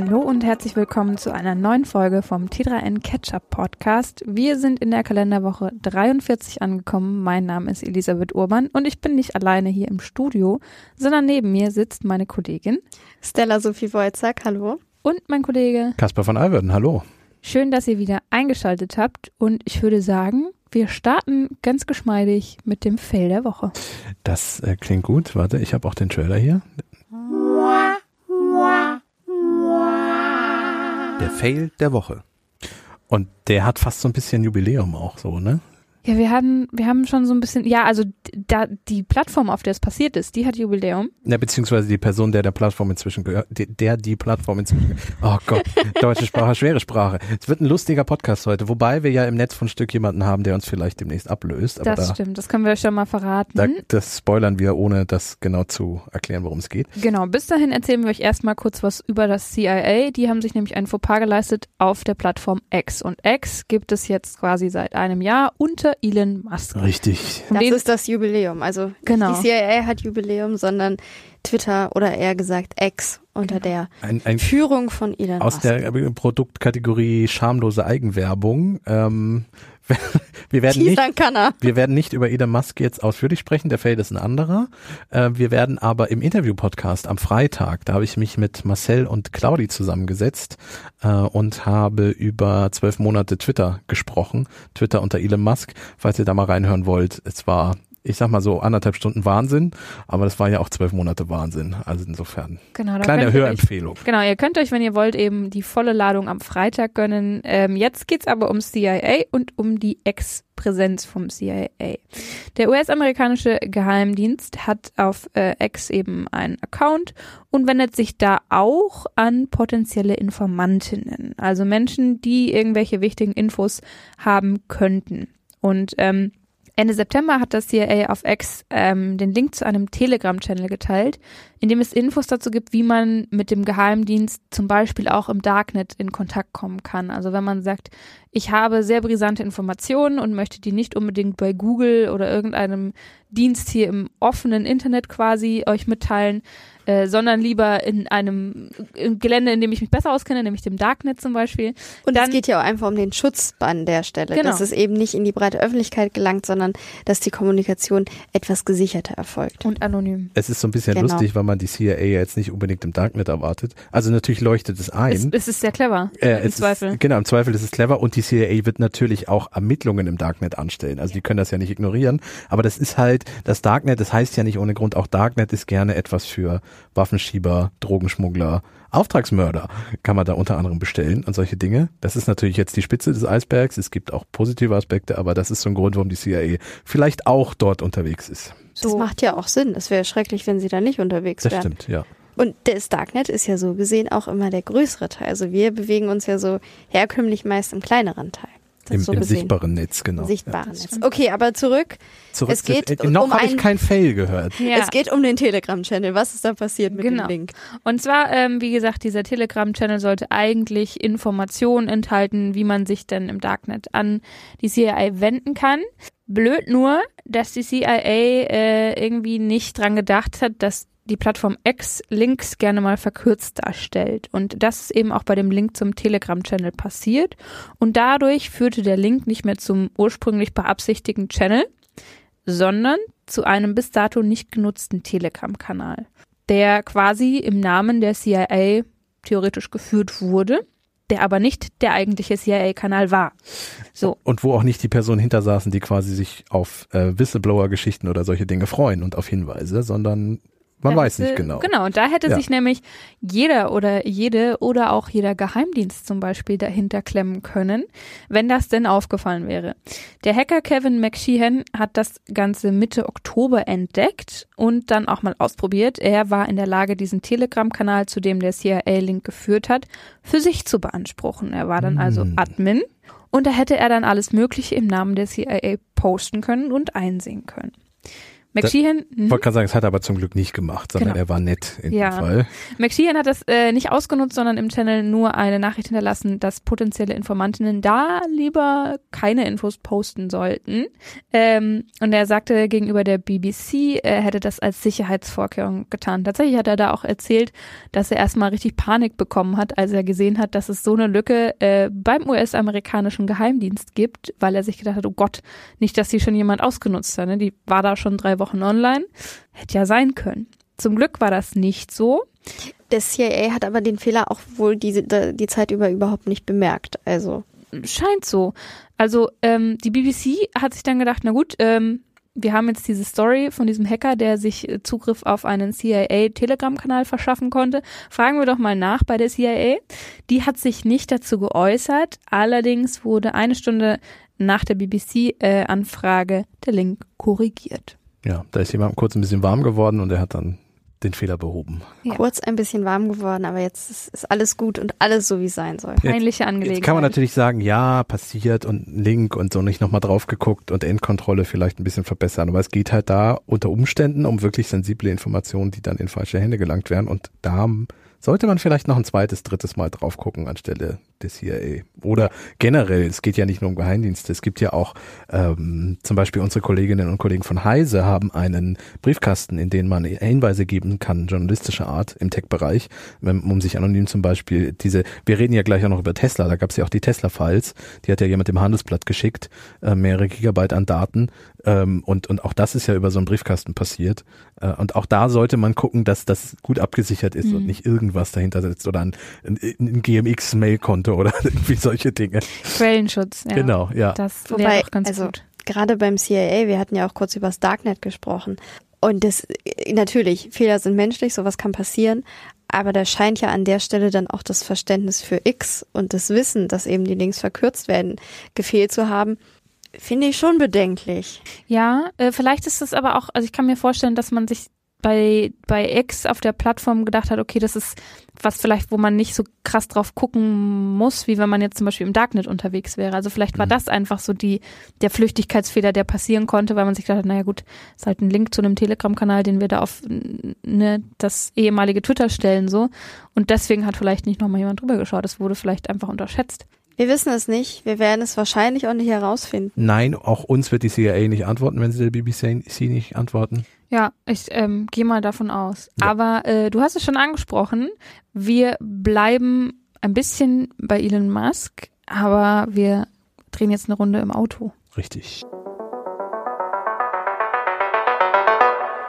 Hallo und herzlich willkommen zu einer neuen Folge vom T3N Catch-up Podcast. Wir sind in der Kalenderwoche 43 angekommen. Mein Name ist Elisabeth Urban und ich bin nicht alleine hier im Studio, sondern neben mir sitzt meine Kollegin Stella Sophie Wojcak. Hallo. Und mein Kollege Kasper von Alverden. Hallo. Schön, dass ihr wieder eingeschaltet habt und ich würde sagen, wir starten ganz geschmeidig mit dem Fail der Woche. Das äh, klingt gut. Warte, ich habe auch den Trailer hier. Der Fail der Woche. Und der hat fast so ein bisschen Jubiläum auch so, ne? Ja, wir haben, wir haben schon so ein bisschen, ja, also da die Plattform, auf der es passiert ist, die hat Jubiläum. Ja, beziehungsweise die Person, der der Plattform inzwischen gehört, der die Plattform inzwischen Oh Gott, deutsche Sprache, schwere Sprache. Es wird ein lustiger Podcast heute, wobei wir ja im Netz von Stück jemanden haben, der uns vielleicht demnächst ablöst. das da, stimmt, das können wir euch schon mal verraten. Da, das spoilern wir, ohne das genau zu erklären, worum es geht. Genau, bis dahin erzählen wir euch erstmal kurz was über das CIA. Die haben sich nämlich ein Fauxpas geleistet auf der Plattform X. Und X gibt es jetzt quasi seit einem Jahr unter Elon Musk. Richtig. Das ist das Jubiläum. Also genau. nicht die CIA hat Jubiläum, sondern Twitter oder eher gesagt X unter genau. der ein, ein Führung von Elon Aus Musk. der Produktkategorie schamlose Eigenwerbung. Ähm, wir werden nicht, wir werden nicht über Elon Musk jetzt ausführlich sprechen, der Feld ist ein anderer. Äh, wir werden aber im Interview-Podcast am Freitag, da habe ich mich mit Marcel und Claudi zusammengesetzt äh, und habe über zwölf Monate Twitter gesprochen. Twitter unter Elon Musk, falls ihr da mal reinhören wollt. Es war ich sag mal so anderthalb Stunden Wahnsinn, aber das war ja auch zwölf Monate Wahnsinn. Also insofern genau, kleine Hörempfehlung. Euch, genau, ihr könnt euch, wenn ihr wollt, eben die volle Ladung am Freitag gönnen. Ähm, jetzt geht's aber ums CIA und um die Ex-Präsenz vom CIA. Der US-amerikanische Geheimdienst hat auf äh, X eben einen Account und wendet sich da auch an potenzielle Informantinnen, also Menschen, die irgendwelche wichtigen Infos haben könnten. Und ähm, Ende September hat das CIA auf X ähm, den Link zu einem Telegram-Channel geteilt, in dem es Infos dazu gibt, wie man mit dem Geheimdienst zum Beispiel auch im Darknet in Kontakt kommen kann. Also wenn man sagt, ich habe sehr brisante Informationen und möchte die nicht unbedingt bei Google oder irgendeinem Dienst hier im offenen Internet quasi euch mitteilen, äh, sondern lieber in einem Gelände, in dem ich mich besser auskenne, nämlich dem Darknet zum Beispiel. Und es geht ja auch einfach um den Schutz an der Stelle, genau. dass es eben nicht in die breite Öffentlichkeit gelangt, sondern dass die Kommunikation etwas gesicherter erfolgt. Und anonym. Es ist so ein bisschen genau. lustig, weil man die CIA jetzt nicht unbedingt im Darknet erwartet. Also natürlich leuchtet es ein. Es, es ist sehr clever, äh, im Zweifel. Ist, genau, im Zweifel ist es clever und die CIA wird natürlich auch Ermittlungen im Darknet anstellen. Also die können das ja nicht ignorieren. Aber das ist halt, das Darknet, das heißt ja nicht ohne Grund, auch Darknet ist gerne etwas für Waffenschieber, Drogenschmuggler, Auftragsmörder kann man da unter anderem bestellen und solche Dinge. Das ist natürlich jetzt die Spitze des Eisbergs. Es gibt auch positive Aspekte, aber das ist so ein Grund, warum die CIA vielleicht auch dort unterwegs ist. Das macht ja auch Sinn. Es wäre schrecklich, wenn sie da nicht unterwegs wären. Das stimmt, ja. Und das Darknet ist ja so gesehen auch immer der größere Teil. Also wir bewegen uns ja so herkömmlich meist im kleineren Teil. Im, so im sichtbaren Netz, genau. Sichtbaren ja. Netz. Okay, aber zurück. zurück es geht zu, äh, noch um habe ich kein Fail gehört. Ja. Es geht um den Telegram-Channel. Was ist da passiert mit genau. dem Link? Und zwar, ähm, wie gesagt, dieser Telegram-Channel sollte eigentlich Informationen enthalten, wie man sich denn im Darknet an die CIA wenden kann. Blöd nur, dass die CIA äh, irgendwie nicht dran gedacht hat, dass die Plattform X Links gerne mal verkürzt darstellt. Und das ist eben auch bei dem Link zum Telegram-Channel passiert. Und dadurch führte der Link nicht mehr zum ursprünglich beabsichtigten Channel, sondern zu einem bis dato nicht genutzten Telegram-Kanal, der quasi im Namen der CIA theoretisch geführt wurde der aber nicht der eigentliche CIA-Kanal war. So. Und wo auch nicht die Personen hinter saßen, die quasi sich auf äh, Whistleblower-Geschichten oder solche Dinge freuen und auf Hinweise, sondern man da weiß nicht genau. Genau, und da hätte ja. sich nämlich jeder oder jede oder auch jeder Geheimdienst zum Beispiel dahinter klemmen können, wenn das denn aufgefallen wäre. Der Hacker Kevin McSheehan hat das Ganze Mitte Oktober entdeckt und dann auch mal ausprobiert. Er war in der Lage, diesen Telegram-Kanal, zu dem der CIA-Link geführt hat, für sich zu beanspruchen. Er war dann also hm. Admin und da hätte er dann alles Mögliche im Namen der CIA posten können und einsehen können. McSheehan. Ich mhm. wollte gerade sagen, es hat er aber zum Glück nicht gemacht, sondern genau. er war nett in ja. dem Fall. McSheehan hat das äh, nicht ausgenutzt, sondern im Channel nur eine Nachricht hinterlassen, dass potenzielle Informantinnen da lieber keine Infos posten sollten. Ähm, und er sagte gegenüber der BBC, er hätte das als Sicherheitsvorkehrung getan. Tatsächlich hat er da auch erzählt, dass er erstmal richtig Panik bekommen hat, als er gesehen hat, dass es so eine Lücke äh, beim US-amerikanischen Geheimdienst gibt, weil er sich gedacht hat, oh Gott, nicht, dass die schon jemand ausgenutzt hat. Ne? Die war da schon drei Wochen online. Hätte ja sein können. Zum Glück war das nicht so. Der CIA hat aber den Fehler auch wohl die, die Zeit über überhaupt nicht bemerkt. Also scheint so. Also ähm, die BBC hat sich dann gedacht, na gut, ähm, wir haben jetzt diese Story von diesem Hacker, der sich äh, Zugriff auf einen CIA-Telegram-Kanal verschaffen konnte. Fragen wir doch mal nach bei der CIA. Die hat sich nicht dazu geäußert. Allerdings wurde eine Stunde nach der BBC-Anfrage äh, der Link korrigiert. Ja, da ist jemand kurz ein bisschen warm geworden und er hat dann den Fehler behoben. Ja. Kurz ein bisschen warm geworden, aber jetzt ist, ist, alles gut und alles so, wie es sein soll. Peinliche Angelegenheit. Jetzt kann man natürlich sagen, ja, passiert und Link und so nicht nochmal drauf geguckt und Endkontrolle vielleicht ein bisschen verbessern. Aber es geht halt da unter Umständen um wirklich sensible Informationen, die dann in falsche Hände gelangt werden. Und da sollte man vielleicht noch ein zweites, drittes Mal drauf gucken anstelle des CIA. Oder generell, es geht ja nicht nur um Geheimdienste, es gibt ja auch ähm, zum Beispiel unsere Kolleginnen und Kollegen von Heise haben einen Briefkasten, in den man Hinweise geben kann, journalistischer Art im Tech-Bereich, um sich anonym zum Beispiel diese, wir reden ja gleich auch noch über Tesla, da gab es ja auch die Tesla-Files, die hat ja jemand im Handelsblatt geschickt, äh, mehrere Gigabyte an Daten ähm, und, und auch das ist ja über so einen Briefkasten passiert. Äh, und auch da sollte man gucken, dass das gut abgesichert ist mhm. und nicht irgendwas dahinter sitzt oder ein, ein, ein GMX-Mail-Konto oder irgendwie solche Dinge. Quellenschutz, ja. Genau, ja. Das wäre auch ganz also, gut. Gerade beim CIA, wir hatten ja auch kurz über das Darknet gesprochen. Und das, natürlich, Fehler sind menschlich, sowas kann passieren. Aber da scheint ja an der Stelle dann auch das Verständnis für X und das Wissen, dass eben die Links verkürzt werden, gefehlt zu haben. Finde ich schon bedenklich. Ja, äh, vielleicht ist es aber auch, also ich kann mir vorstellen, dass man sich bei, bei X auf der Plattform gedacht hat, okay, das ist was vielleicht, wo man nicht so krass drauf gucken muss, wie wenn man jetzt zum Beispiel im Darknet unterwegs wäre. Also vielleicht war mhm. das einfach so die, der Flüchtigkeitsfehler, der passieren konnte, weil man sich gedacht hat, naja gut, ist halt ein Link zu einem Telegram-Kanal, den wir da auf ne, das ehemalige Twitter stellen so. Und deswegen hat vielleicht nicht nochmal jemand drüber geschaut. Das wurde vielleicht einfach unterschätzt. Wir wissen es nicht. Wir werden es wahrscheinlich auch nicht herausfinden. Nein, auch uns wird die CIA nicht antworten, wenn sie der BBC nicht antworten. Ja, ich ähm, gehe mal davon aus. Ja. Aber äh, du hast es schon angesprochen. Wir bleiben ein bisschen bei Elon Musk, aber wir drehen jetzt eine Runde im Auto. Richtig.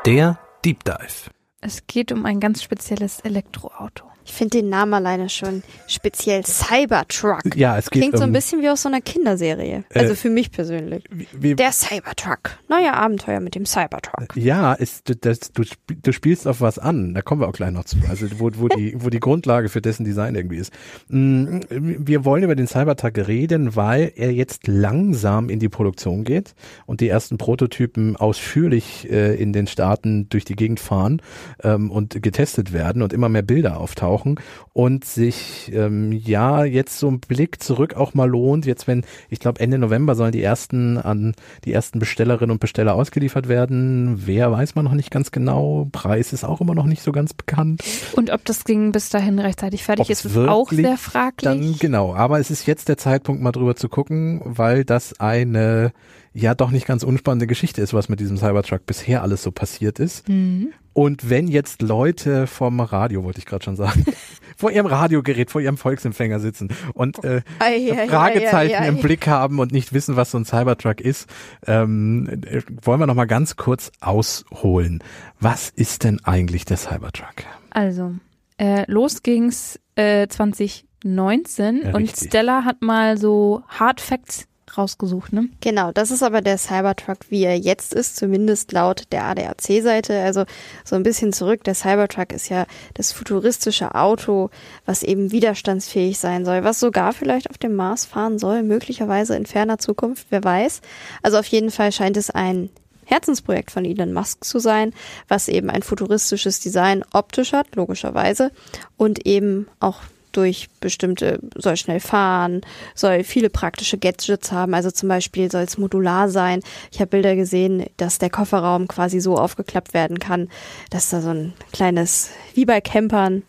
Der Deep Dive. Es geht um ein ganz spezielles Elektroauto. Ich finde den Namen alleine schon speziell Cybertruck. Ja, es geht Klingt so ein bisschen wie aus so einer Kinderserie. Äh, also für mich persönlich. Wie, Der Cybertruck. Neue Abenteuer mit dem Cybertruck. Ja, ist, das, du, du spielst auf was an. Da kommen wir auch gleich noch zu. Also wo, wo, die, wo die Grundlage für dessen Design irgendwie ist. Mm, wir wollen über den Cybertruck reden, weil er jetzt langsam in die Produktion geht und die ersten Prototypen ausführlich äh, in den Staaten durch die Gegend fahren ähm, und getestet werden und immer mehr Bilder auftauchen auftauchen und sich ähm, ja jetzt so ein Blick zurück auch mal lohnt. Jetzt wenn, ich glaube Ende November sollen die ersten an die ersten Bestellerinnen und Besteller ausgeliefert werden. Wer weiß man noch nicht ganz genau. Preis ist auch immer noch nicht so ganz bekannt. Und ob das Ding bis dahin rechtzeitig fertig Ob's ist, ist auch sehr fraglich. Dann, genau, aber es ist jetzt der Zeitpunkt mal drüber zu gucken, weil das eine ja doch nicht ganz unspannende Geschichte ist, was mit diesem Cybertruck bisher alles so passiert ist. Mhm. Und wenn jetzt Leute vom Radio, wollte ich gerade schon sagen, vor ihrem Radiogerät, vor ihrem Volksempfänger sitzen und äh, ei, ei, Fragezeichen ei, im Blick haben und nicht wissen, was so ein Cybertruck ist, ähm, wollen wir noch mal ganz kurz ausholen. Was ist denn eigentlich der Cybertruck? Also, äh, los ging's äh, 2019 ja, und Stella hat mal so Hard Facts rausgesucht, ne? Genau, das ist aber der Cybertruck, wie er jetzt ist, zumindest laut der ADAC-Seite. Also so ein bisschen zurück. Der Cybertruck ist ja das futuristische Auto, was eben widerstandsfähig sein soll, was sogar vielleicht auf dem Mars fahren soll, möglicherweise in ferner Zukunft, wer weiß. Also auf jeden Fall scheint es ein Herzensprojekt von Elon Musk zu sein, was eben ein futuristisches Design optisch hat, logischerweise, und eben auch durch bestimmte, soll schnell fahren, soll viele praktische Gadgets haben. Also zum Beispiel soll es modular sein. Ich habe Bilder gesehen, dass der Kofferraum quasi so aufgeklappt werden kann, dass da so ein kleines, wie bei Campern,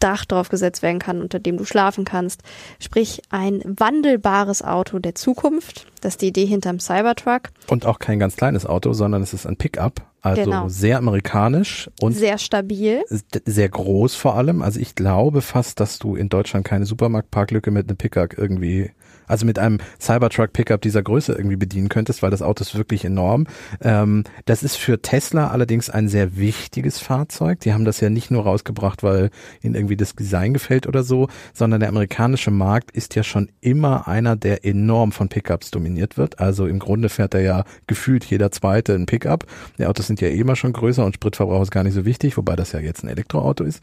Dach draufgesetzt werden kann, unter dem du schlafen kannst. Sprich, ein wandelbares Auto der Zukunft. Das ist die Idee hinterm Cybertruck. Und auch kein ganz kleines Auto, sondern es ist ein Pickup. Also genau. sehr amerikanisch und sehr stabil. Sehr groß vor allem. Also ich glaube fast, dass du in Deutschland keine Supermarktparklücke mit einem Pickup irgendwie also mit einem Cybertruck Pickup dieser Größe irgendwie bedienen könntest, weil das Auto ist wirklich enorm. Ähm, das ist für Tesla allerdings ein sehr wichtiges Fahrzeug. Die haben das ja nicht nur rausgebracht, weil ihnen irgendwie das Design gefällt oder so, sondern der amerikanische Markt ist ja schon immer einer, der enorm von Pickups dominiert wird. Also im Grunde fährt er ja gefühlt jeder zweite ein Pickup. Die Autos sind ja eh immer schon größer und Spritverbrauch ist gar nicht so wichtig, wobei das ja jetzt ein Elektroauto ist.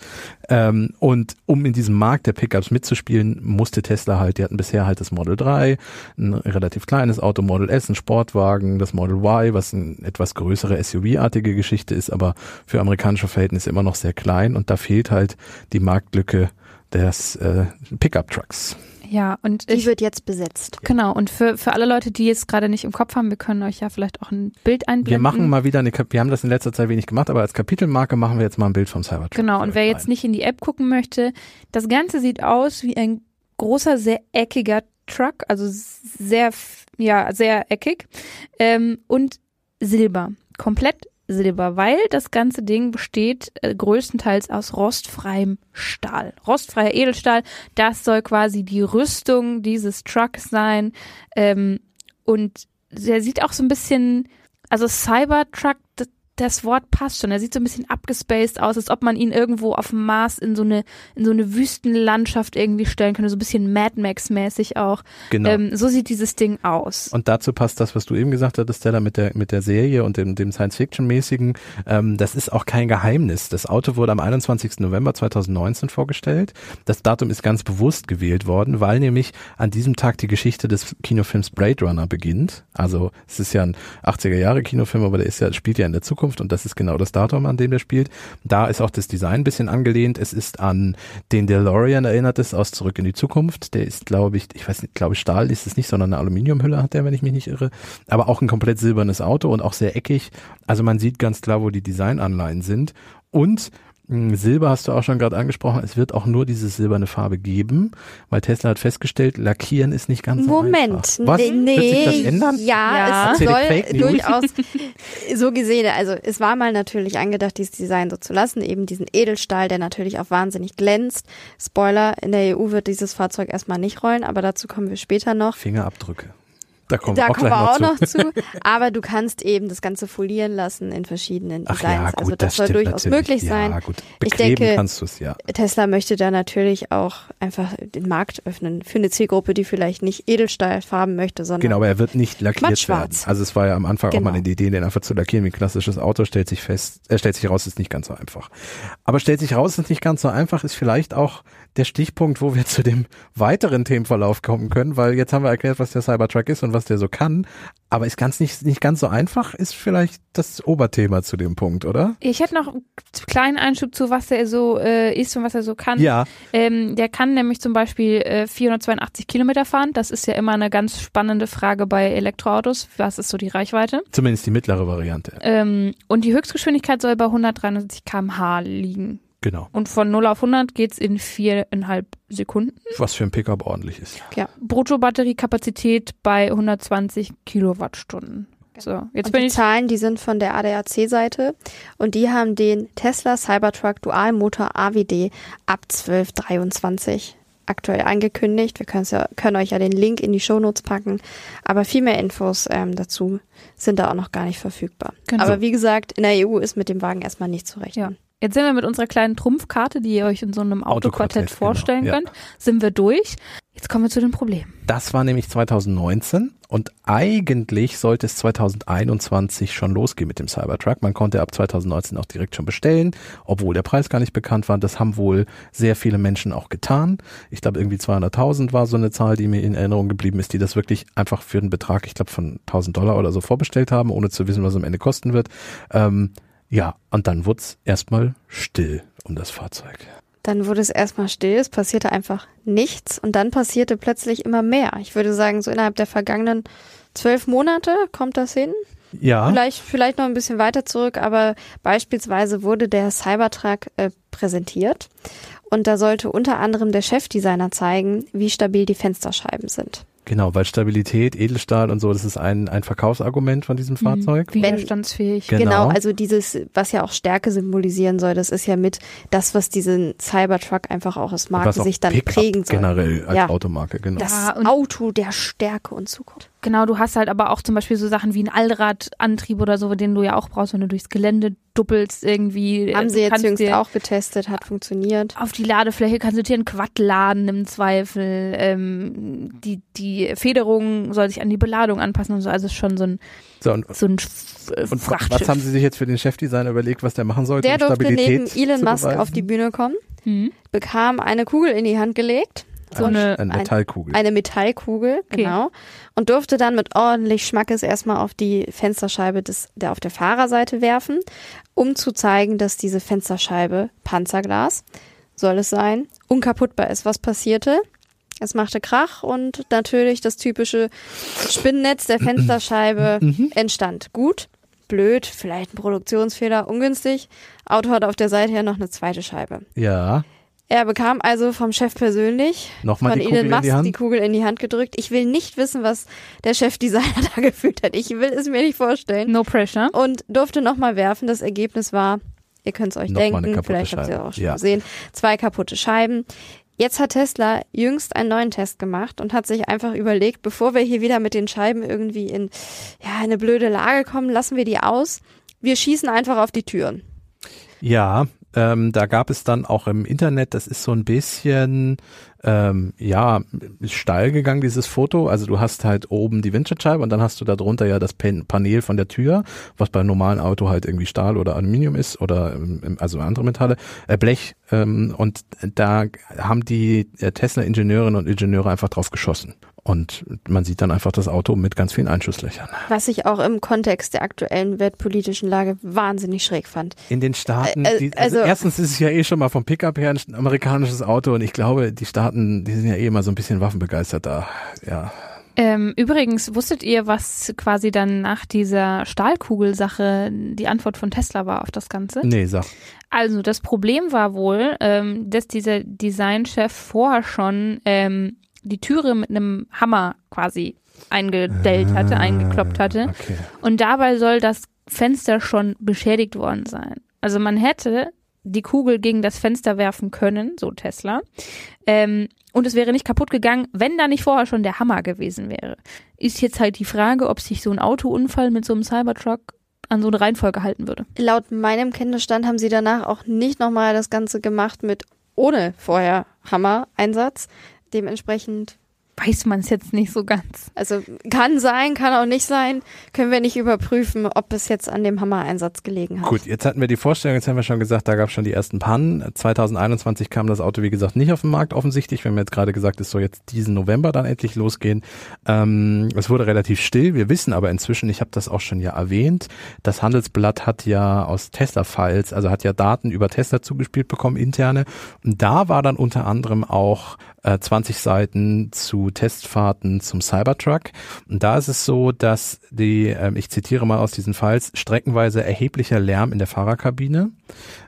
Ähm, und um in diesem Markt der Pickups mitzuspielen, musste Tesla halt, die hatten bisher halt das Model Model 3, ein relativ kleines Auto Model S, ein Sportwagen, das Model Y, was eine etwas größere SUV-artige Geschichte ist, aber für amerikanische Verhältnisse immer noch sehr klein und da fehlt halt die Marktlücke des äh, Pickup-Trucks. Ja, und die ich, wird jetzt besetzt. Genau, und für, für alle Leute, die jetzt gerade nicht im Kopf haben, wir können euch ja vielleicht auch ein Bild einblenden. Wir machen mal wieder eine, wir haben das in letzter Zeit wenig gemacht, aber als Kapitelmarke machen wir jetzt mal ein Bild vom Cybertruck. Genau, und wer jetzt nicht in die App gucken möchte, das Ganze sieht aus wie ein großer, sehr eckiger Truck, also sehr, ja, sehr eckig ähm, und Silber, komplett Silber, weil das ganze Ding besteht äh, größtenteils aus rostfreiem Stahl. Rostfreier Edelstahl, das soll quasi die Rüstung dieses Trucks sein. Ähm, und der sieht auch so ein bisschen, also Cybertruck, das, Wort passt schon. Er sieht so ein bisschen abgespaced aus, als ob man ihn irgendwo auf dem Mars in so eine, in so eine Wüstenlandschaft irgendwie stellen könnte. So ein bisschen Mad Max-mäßig auch. Genau. Ähm, so sieht dieses Ding aus. Und dazu passt das, was du eben gesagt hattest, Stella, mit der, mit der Serie und dem, dem Science-Fiction-mäßigen. Ähm, das ist auch kein Geheimnis. Das Auto wurde am 21. November 2019 vorgestellt. Das Datum ist ganz bewusst gewählt worden, weil nämlich an diesem Tag die Geschichte des Kinofilms Blade Runner beginnt. Also, es ist ja ein 80er-Jahre-Kinofilm, aber der ist ja, spielt ja in der Zukunft Zukunft und das ist genau das Datum, an dem der spielt. Da ist auch das Design ein bisschen angelehnt. Es ist an den DeLorean erinnert es aus Zurück in die Zukunft. Der ist, glaube ich, ich weiß nicht, glaube Stahl ist es nicht, sondern eine Aluminiumhülle hat der, wenn ich mich nicht irre. Aber auch ein komplett silbernes Auto und auch sehr eckig. Also man sieht ganz klar, wo die Designanleihen sind. Und Silber hast du auch schon gerade angesprochen. Es wird auch nur diese silberne Farbe geben, weil Tesla hat festgestellt, lackieren ist nicht ganz Moment, so einfach. Moment, nee, wird sich das ändern? Ja, ja. es soll durchaus so gesehen. Also es war mal natürlich angedacht, dieses Design so zu lassen, eben diesen Edelstahl, der natürlich auch wahnsinnig glänzt. Spoiler: In der EU wird dieses Fahrzeug erstmal nicht rollen, aber dazu kommen wir später noch. Fingerabdrücke. Da kommen, da auch, kommen wir auch noch zu. Aber du kannst eben das Ganze folieren lassen in verschiedenen Designs. Ja, gut, also das, das soll durchaus natürlich. möglich sein. Ja, gut. ich denke, ja. Tesla möchte da natürlich auch einfach den Markt öffnen für eine Zielgruppe, die vielleicht nicht Edelstahlfarben möchte, sondern Genau, aber er wird nicht lackiert werden. Also es war ja am Anfang genau. auch mal eine Idee, den einfach zu lackieren wie ein klassisches Auto, stellt sich fest, er äh, stellt sich raus, ist nicht ganz so einfach. Aber stellt sich raus, ist nicht ganz so einfach, ist vielleicht auch der Stichpunkt, wo wir zu dem weiteren Themenverlauf kommen können, weil jetzt haben wir erklärt, was der Cybertruck ist und was der so kann. Aber ist ganz nicht, nicht ganz so einfach, ist vielleicht das Oberthema zu dem Punkt, oder? Ich hätte noch einen kleinen Einschub zu, was er so äh, ist und was er so kann. Ja. Ähm, der kann nämlich zum Beispiel äh, 482 Kilometer fahren. Das ist ja immer eine ganz spannende Frage bei Elektroautos. Was ist so die Reichweite? Zumindest die mittlere Variante. Ähm, und die Höchstgeschwindigkeit soll bei 173 km/h liegen. Genau. Und von 0 auf 100 geht's in viereinhalb Sekunden. Was für ein Pickup ordentlich ist. Ja. Bruttobatteriekapazität bei 120 Kilowattstunden. So, jetzt und bin die ich Zahlen, die sind von der ADAC-Seite und die haben den Tesla Cybertruck Dualmotor AWD ab 1223 aktuell angekündigt. Wir ja, können euch ja den Link in die Shownotes packen, aber viel mehr Infos ähm, dazu sind da auch noch gar nicht verfügbar. Genau. Aber wie gesagt, in der EU ist mit dem Wagen erstmal nicht zu rechnen. Ja. Jetzt sind wir mit unserer kleinen Trumpfkarte, die ihr euch in so einem Autoquartett genau. vorstellen genau, könnt, ja. sind wir durch. Jetzt kommen wir zu den Problemen. Das war nämlich 2019 und eigentlich sollte es 2021 schon losgehen mit dem Cybertruck. Man konnte ab 2019 auch direkt schon bestellen, obwohl der Preis gar nicht bekannt war. Das haben wohl sehr viele Menschen auch getan. Ich glaube irgendwie 200.000 war so eine Zahl, die mir in Erinnerung geblieben ist, die das wirklich einfach für einen Betrag, ich glaube von 1000 Dollar oder so vorbestellt haben, ohne zu wissen, was es am Ende kosten wird. Ähm, ja, und dann wurde es erstmal still um das Fahrzeug. Dann wurde es erstmal still, es passierte einfach nichts und dann passierte plötzlich immer mehr. Ich würde sagen, so innerhalb der vergangenen zwölf Monate kommt das hin. Ja. Vielleicht, vielleicht noch ein bisschen weiter zurück, aber beispielsweise wurde der Cybertruck äh, präsentiert und da sollte unter anderem der Chefdesigner zeigen, wie stabil die Fensterscheiben sind. Genau, weil Stabilität, Edelstahl und so, das ist ein, ein Verkaufsargument von diesem mhm. Fahrzeug. Widerstandsfähig. Genau. genau, also dieses, was ja auch Stärke symbolisieren soll, das ist ja mit das, was diesen Cybertruck einfach auch als Marke sich dann prägen soll. Generell als ja. Automarke, genau. Das ja, Auto der Stärke und Zukunft. Genau, du hast halt aber auch zum Beispiel so Sachen wie einen Allradantrieb oder so, den du ja auch brauchst, wenn du durchs Gelände duppelst irgendwie. Haben sie jetzt jüngst auch getestet, hat funktioniert. Auf die Ladefläche kannst du dir einen Quad laden im Zweifel. Ähm, die, die Federung soll sich an die Beladung anpassen und so. Also ist schon so ein, so, und, so ein äh, und Was haben sie sich jetzt für den Chefdesigner überlegt, was der machen sollte? Der durfte neben Elon Musk auf die Bühne kommen, mhm. bekam eine Kugel in die Hand gelegt so eine, eine Metallkugel. Eine Metallkugel, okay. genau. Und durfte dann mit ordentlich Schmackes erstmal auf die Fensterscheibe des, der auf der Fahrerseite werfen, um zu zeigen, dass diese Fensterscheibe Panzerglas soll es sein, unkaputtbar ist. Was passierte? Es machte Krach und natürlich das typische Spinnennetz der Fensterscheibe mhm. entstand. Gut, blöd, vielleicht ein Produktionsfehler, ungünstig. Auto hat auf der Seite ja noch eine zweite Scheibe. Ja. Er bekam also vom Chef persönlich Nochmal von die Elon Musk die, die, Kugel in die Hand gedrückt. Ich will nicht wissen, was der Chefdesigner da gefühlt hat. Ich will es mir nicht vorstellen. No pressure. Und durfte nochmal werfen. Das Ergebnis war, ihr könnt es euch Noch denken, vielleicht habt ihr auch schon ja. gesehen, zwei kaputte Scheiben. Jetzt hat Tesla jüngst einen neuen Test gemacht und hat sich einfach überlegt, bevor wir hier wieder mit den Scheiben irgendwie in ja, eine blöde Lage kommen, lassen wir die aus. Wir schießen einfach auf die Türen. Ja, ähm, da gab es dann auch im Internet, das ist so ein bisschen, ähm, ja, steil gegangen, dieses Foto. Also du hast halt oben die Windschutzscheibe und dann hast du da drunter ja das Pan Panel von der Tür, was beim normalen Auto halt irgendwie Stahl oder Aluminium ist oder ähm, also andere Metalle, äh, Blech. Ähm, und da haben die äh, Tesla-Ingenieurinnen und Ingenieure einfach drauf geschossen. Und man sieht dann einfach das Auto mit ganz vielen Einschusslöchern. Was ich auch im Kontext der aktuellen weltpolitischen Lage wahnsinnig schräg fand. In den Staaten, äh, die, also, also, erstens ist es ja eh schon mal vom Pickup her ein amerikanisches Auto und ich glaube, die Staaten, die sind ja eh immer so ein bisschen waffenbegeistert da, ja. Ähm, übrigens, wusstet ihr, was quasi dann nach dieser Stahlkugelsache die Antwort von Tesla war auf das Ganze? Nee, sag. Also das Problem war wohl, ähm, dass dieser Designchef vorher schon ähm, die Türe mit einem Hammer quasi eingedellt hatte, ah, eingekloppt hatte. Okay. Und dabei soll das Fenster schon beschädigt worden sein. Also man hätte die Kugel gegen das Fenster werfen können, so Tesla. Ähm, und es wäre nicht kaputt gegangen, wenn da nicht vorher schon der Hammer gewesen wäre. Ist jetzt halt die Frage, ob sich so ein Autounfall mit so einem Cybertruck an so eine Reihenfolge halten würde. Laut meinem Kenntnisstand haben sie danach auch nicht nochmal das Ganze gemacht mit ohne vorher Hammer-Einsatz. Dementsprechend weiß man es jetzt nicht so ganz. Also kann sein, kann auch nicht sein. Können wir nicht überprüfen, ob es jetzt an dem Hammereinsatz gelegen hat. Gut, jetzt hatten wir die Vorstellung, jetzt haben wir schon gesagt, da gab es schon die ersten Pannen. 2021 kam das Auto, wie gesagt, nicht auf den Markt offensichtlich. Wir haben jetzt gerade gesagt, es soll jetzt diesen November dann endlich losgehen. Ähm, es wurde relativ still. Wir wissen aber inzwischen, ich habe das auch schon ja erwähnt, das Handelsblatt hat ja aus Tesla-Files, also hat ja Daten über Tesla zugespielt bekommen, interne. Und da war dann unter anderem auch äh, 20 Seiten zu Testfahrten zum Cybertruck. Und da ist es so, dass die, äh, ich zitiere mal aus diesen Files, streckenweise erheblicher Lärm in der Fahrerkabine.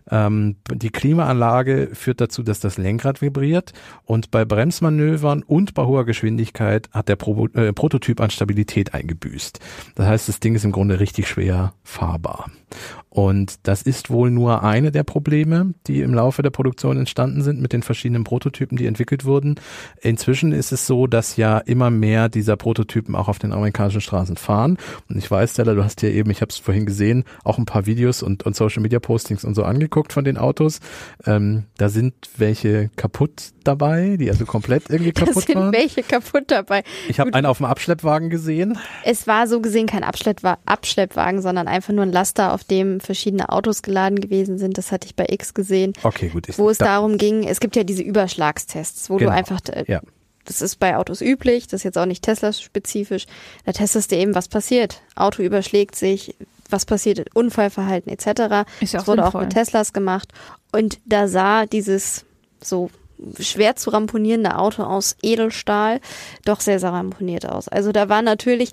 Ähm, die Klimaanlage führt dazu, dass das Lenkrad vibriert und bei Bremsmanövern und bei hoher Geschwindigkeit hat der Pro äh, Prototyp an Stabilität eingebüßt. Das heißt, das Ding ist im Grunde richtig schwer fahrbar. Und das ist wohl nur eine der Probleme, die im Laufe der Produktion entstanden sind mit den verschiedenen Prototypen, die entwickelt wurden. Inzwischen ist es so, dass ja immer mehr dieser Prototypen auch auf den amerikanischen Straßen fahren. Und ich weiß, Stella, du hast ja eben, ich habe es vorhin gesehen, auch ein paar Videos und, und Social Media Postings und so angeguckt von den Autos. Ähm, da sind welche kaputt dabei, die also komplett irgendwie kaputt da sind waren. welche kaputt dabei. Ich habe einen auf dem Abschleppwagen gesehen. Es war so gesehen kein Abschleppwa Abschleppwagen, sondern einfach nur ein Laster, auf dem verschiedene Autos geladen gewesen sind. Das hatte ich bei X gesehen. Okay, gut. Wo es da darum ging, es gibt ja diese Überschlagstests, wo genau. du einfach, äh, ja. das ist bei Autos üblich, das ist jetzt auch nicht Tesla-spezifisch, da testest du eben, was passiert. Auto überschlägt sich, was passiert, Unfallverhalten etc. Ist ja auch das wurde sinnvoll. auch mit Teslas gemacht. Und da sah dieses so schwer zu ramponierende Auto aus Edelstahl doch sehr, sehr ramponiert aus. Also da war natürlich,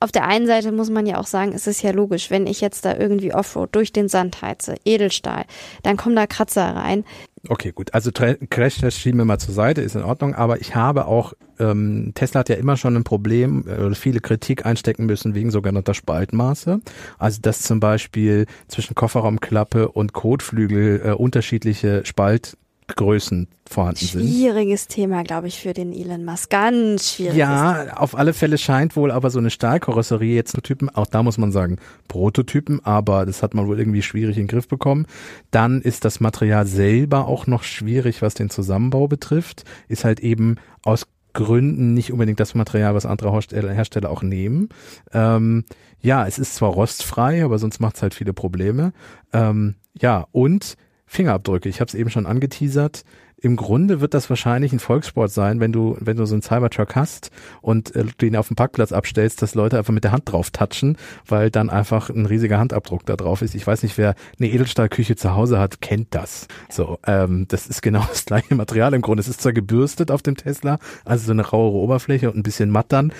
auf der einen Seite muss man ja auch sagen, es ist ja logisch, wenn ich jetzt da irgendwie Offroad durch den Sand heize, Edelstahl, dann kommen da Kratzer rein. Okay, gut. Also Crash-Test schieben wir mal zur Seite, ist in Ordnung. Aber ich habe auch, ähm, Tesla hat ja immer schon ein Problem, äh, viele Kritik einstecken müssen wegen sogenannter Spaltmaße. Also dass zum Beispiel zwischen Kofferraumklappe und Kotflügel äh, unterschiedliche Spalt Größen vorhanden sind. Schwieriges Thema, glaube ich, für den Elon Musk. Ganz schwierig. Ja, auf alle Fälle scheint wohl aber so eine Stahlkarosserie jetzt zu Typen, auch da muss man sagen, Prototypen, aber das hat man wohl irgendwie schwierig in den Griff bekommen. Dann ist das Material selber auch noch schwierig, was den Zusammenbau betrifft. Ist halt eben aus Gründen nicht unbedingt das Material, was andere Hersteller auch nehmen. Ähm, ja, es ist zwar rostfrei, aber sonst macht es halt viele Probleme. Ähm, ja, und Fingerabdrücke. Ich habe es eben schon angeteasert. Im Grunde wird das wahrscheinlich ein Volkssport sein, wenn du, wenn du so einen Cybertruck hast und äh, ihn auf dem Parkplatz abstellst, dass Leute einfach mit der Hand drauf touchen, weil dann einfach ein riesiger Handabdruck da drauf ist. Ich weiß nicht, wer eine Edelstahlküche zu Hause hat, kennt das. So, ähm, das ist genau das gleiche Material im Grunde. Es ist zwar gebürstet auf dem Tesla, also so eine rauere Oberfläche und ein bisschen matt dann,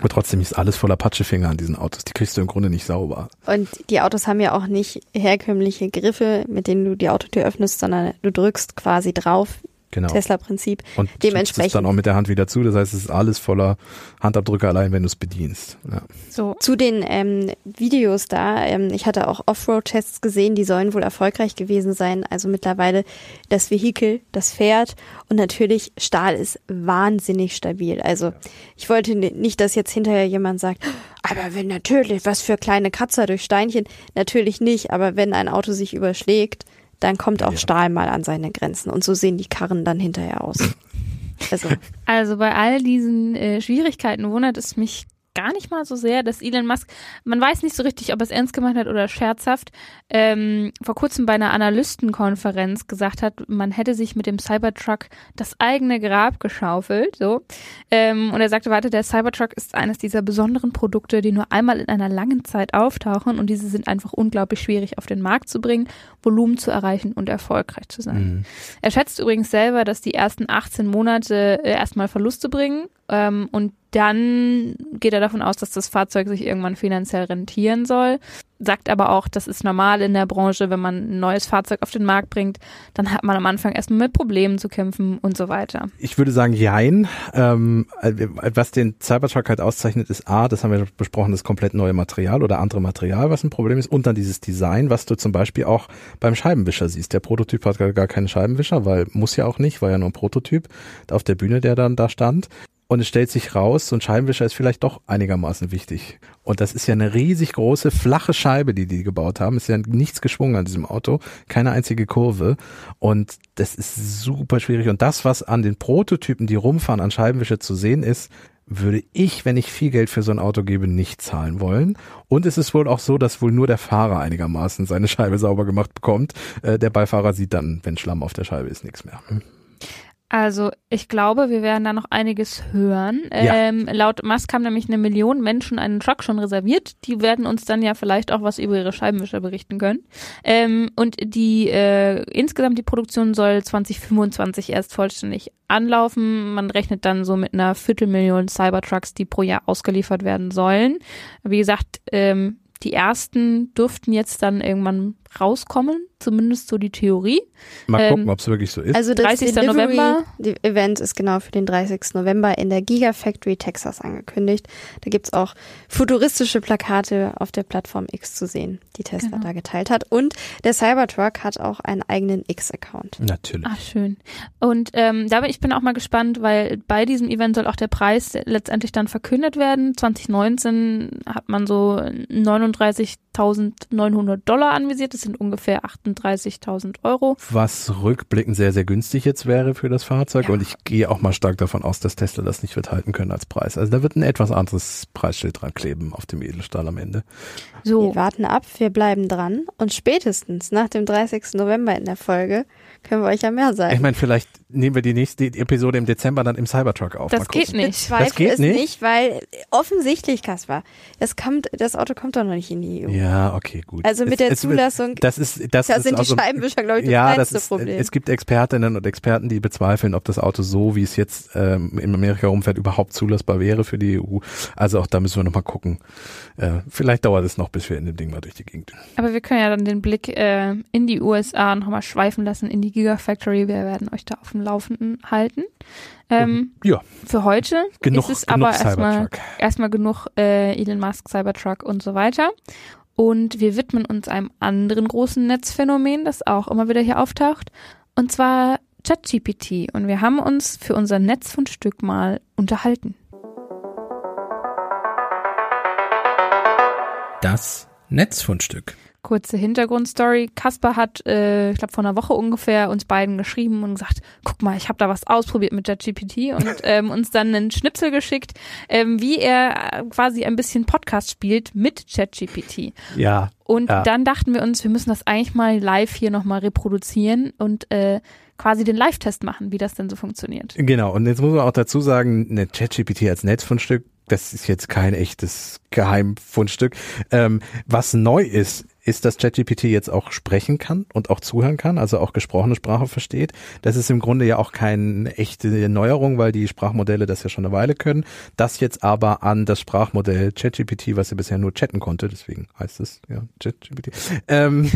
aber trotzdem ist alles voller Patschefinger an diesen Autos. Die kriegst du im Grunde nicht sauber. Und die Autos haben ja auch nicht herkömmliche Griffe, mit denen du die Autotür öffnest, sondern du drückst quasi drauf Genau. Tesla-Prinzip. Und dementsprechend. Es dann auch mit der Hand wieder zu. Das heißt, es ist alles voller Handabdrücke allein, wenn du es bedienst. Ja. So. Zu den ähm, Videos da. Ähm, ich hatte auch Offroad-Tests gesehen, die sollen wohl erfolgreich gewesen sein. Also mittlerweile das Vehikel, das Pferd und natürlich Stahl ist wahnsinnig stabil. Also ich wollte nicht, dass jetzt hinterher jemand sagt, aber wenn natürlich, was für kleine Katzer durch Steinchen. Natürlich nicht, aber wenn ein Auto sich überschlägt, dann kommt auch ja. Stahl mal an seine Grenzen. Und so sehen die Karren dann hinterher aus. Also, also bei all diesen äh, Schwierigkeiten wundert es mich gar nicht mal so sehr, dass Elon Musk, man weiß nicht so richtig, ob er es ernst gemeint hat oder scherzhaft, ähm, vor kurzem bei einer Analystenkonferenz gesagt hat, man hätte sich mit dem Cybertruck das eigene Grab geschaufelt, so. Ähm, und er sagte, warte, der Cybertruck ist eines dieser besonderen Produkte, die nur einmal in einer langen Zeit auftauchen und diese sind einfach unglaublich schwierig auf den Markt zu bringen, Volumen zu erreichen und erfolgreich zu sein. Mhm. Er schätzt übrigens selber, dass die ersten 18 Monate äh, erstmal Verluste bringen ähm, und dann geht er davon aus, dass das Fahrzeug sich irgendwann finanziell rentieren soll. Sagt aber auch, das ist normal in der Branche, wenn man ein neues Fahrzeug auf den Markt bringt, dann hat man am Anfang erstmal mit Problemen zu kämpfen und so weiter. Ich würde sagen, jein. Ähm, was den Cybertruck halt auszeichnet, ist A, das haben wir besprochen, das komplett neue Material oder andere Material, was ein Problem ist, und dann dieses Design, was du zum Beispiel auch beim Scheibenwischer siehst. Der Prototyp hat gar keinen Scheibenwischer, weil muss ja auch nicht, war ja nur ein Prototyp auf der Bühne, der dann da stand. Und es stellt sich raus, so ein Scheibenwischer ist vielleicht doch einigermaßen wichtig. Und das ist ja eine riesig große, flache Scheibe, die die gebaut haben. Ist ja nichts geschwungen an diesem Auto, keine einzige Kurve. Und das ist super schwierig. Und das, was an den Prototypen, die rumfahren, an Scheibenwischer zu sehen ist, würde ich, wenn ich viel Geld für so ein Auto gebe, nicht zahlen wollen. Und es ist wohl auch so, dass wohl nur der Fahrer einigermaßen seine Scheibe sauber gemacht bekommt. Äh, der Beifahrer sieht dann, wenn Schlamm auf der Scheibe ist, nichts mehr. Also ich glaube, wir werden da noch einiges hören. Ja. Ähm, laut Musk haben nämlich eine Million Menschen einen Truck schon reserviert. Die werden uns dann ja vielleicht auch was über ihre Scheibenwischer berichten können. Ähm, und die äh, insgesamt die Produktion soll 2025 erst vollständig anlaufen. Man rechnet dann so mit einer Viertelmillion Cybertrucks, die pro Jahr ausgeliefert werden sollen. Wie gesagt, ähm, die ersten dürften jetzt dann irgendwann rauskommen, zumindest so die Theorie. Mal gucken, ähm, ob es wirklich so ist. Also das 30. Delivery November. Event ist genau für den 30. November in der Gigafactory Texas angekündigt. Da gibt's auch futuristische Plakate auf der Plattform X zu sehen, die Tesla genau. da geteilt hat. Und der Cybertruck hat auch einen eigenen X-Account. Natürlich. Ach, schön. Und ähm, da bin ich bin auch mal gespannt, weil bei diesem Event soll auch der Preis letztendlich dann verkündet werden. 2019 hat man so 39.900 Dollar anvisiert. Das sind ungefähr 38.000 Euro. Was rückblickend sehr, sehr günstig jetzt wäre für das Fahrzeug. Ja. Und ich gehe auch mal stark davon aus, dass Tesla das nicht wird halten können als Preis. Also da wird ein etwas anderes Preisschild dran kleben auf dem Edelstahl am Ende. So. Wir warten ab, wir bleiben dran. Und spätestens nach dem 30. November in der Folge können wir euch ja mehr sagen. Ich meine, vielleicht nehmen wir die nächste Episode im Dezember dann im Cybertruck auf. Das geht nicht. Das geht es nicht? nicht, weil offensichtlich, Kaspar, das kommt, das Auto kommt doch noch nicht in die EU. Ja, okay, gut. Also mit es, der es, Zulassung. Das ist, das, da sind die so, Scheibenwischer, glaube ich, das ja, das ist, Problem. Es gibt Expertinnen und Experten, die bezweifeln, ob das Auto so, wie es jetzt ähm, in Amerika rumfährt, überhaupt zulassbar wäre für die EU. Also auch da müssen wir nochmal gucken. Äh, vielleicht dauert es noch, bis wir in dem Ding mal durch die Gegend. Aber wir können ja dann den Blick äh, in die USA nochmal schweifen lassen, in die Gigafactory. Wir werden euch da auf dem Laufenden halten. Ähm, ja. Für heute genug, ist es aber erstmal erstmal genug äh, Elon Musk, Cybertruck und so weiter. Und wir widmen uns einem anderen großen Netzphänomen, das auch immer wieder hier auftaucht. Und zwar ChatGPT. Und wir haben uns für unser Netzfundstück mal unterhalten. Das Netzfundstück. Kurze Hintergrundstory. Kasper hat, äh, ich glaube, vor einer Woche ungefähr uns beiden geschrieben und gesagt, guck mal, ich habe da was ausprobiert mit ChatGPT und ähm, uns dann einen Schnipsel geschickt, ähm, wie er quasi ein bisschen Podcast spielt mit ChatGPT. Ja. Und ja. dann dachten wir uns, wir müssen das eigentlich mal live hier nochmal reproduzieren und äh, quasi den Live-Test machen, wie das denn so funktioniert. Genau, und jetzt muss man auch dazu sagen, eine ChatGPT als Netzfundstück, das ist jetzt kein echtes Geheimfundstück. Ähm, was neu ist, ist, dass ChatGPT jetzt auch sprechen kann und auch zuhören kann, also auch gesprochene Sprache versteht. Das ist im Grunde ja auch keine echte Neuerung, weil die Sprachmodelle das ja schon eine Weile können. Das jetzt aber an das Sprachmodell ChatGPT, was ja bisher nur chatten konnte, deswegen heißt es ja ChatGPT. Ähm,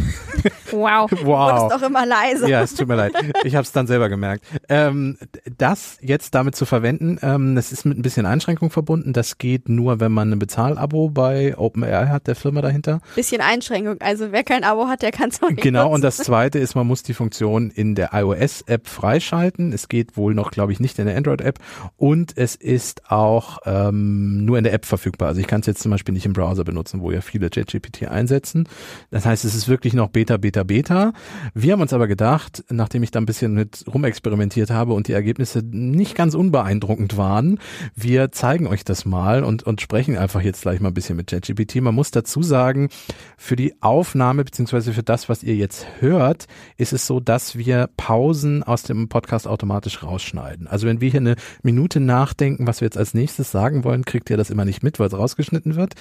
wow. wow. Du wurdest doch immer leise. Ja, es tut mir leid. Ich habe es dann selber gemerkt. Ähm, das jetzt damit zu verwenden, ähm, das ist mit ein bisschen Einschränkung verbunden. Das geht nur, wenn man ein Bezahlabo bei OpenAI hat, der Firma dahinter. Bisschen Einschränkung also wer kein Abo hat, der kann es auch nicht Genau, nutzen. und das zweite ist, man muss die Funktion in der iOS-App freischalten. Es geht wohl noch, glaube ich, nicht in der Android-App. Und es ist auch ähm, nur in der App verfügbar. Also ich kann es jetzt zum Beispiel nicht im Browser benutzen, wo ja viele ChatGPT einsetzen. Das heißt, es ist wirklich noch Beta, Beta, Beta. Wir haben uns aber gedacht, nachdem ich da ein bisschen mit rumexperimentiert habe und die Ergebnisse nicht ganz unbeeindruckend waren, wir zeigen euch das mal und, und sprechen einfach jetzt gleich mal ein bisschen mit ChatGPT. Man muss dazu sagen, für die Aufnahme beziehungsweise für das, was ihr jetzt hört, ist es so, dass wir Pausen aus dem Podcast automatisch rausschneiden. Also wenn wir hier eine Minute nachdenken, was wir jetzt als nächstes sagen wollen, kriegt ihr das immer nicht mit, weil es rausgeschnitten wird.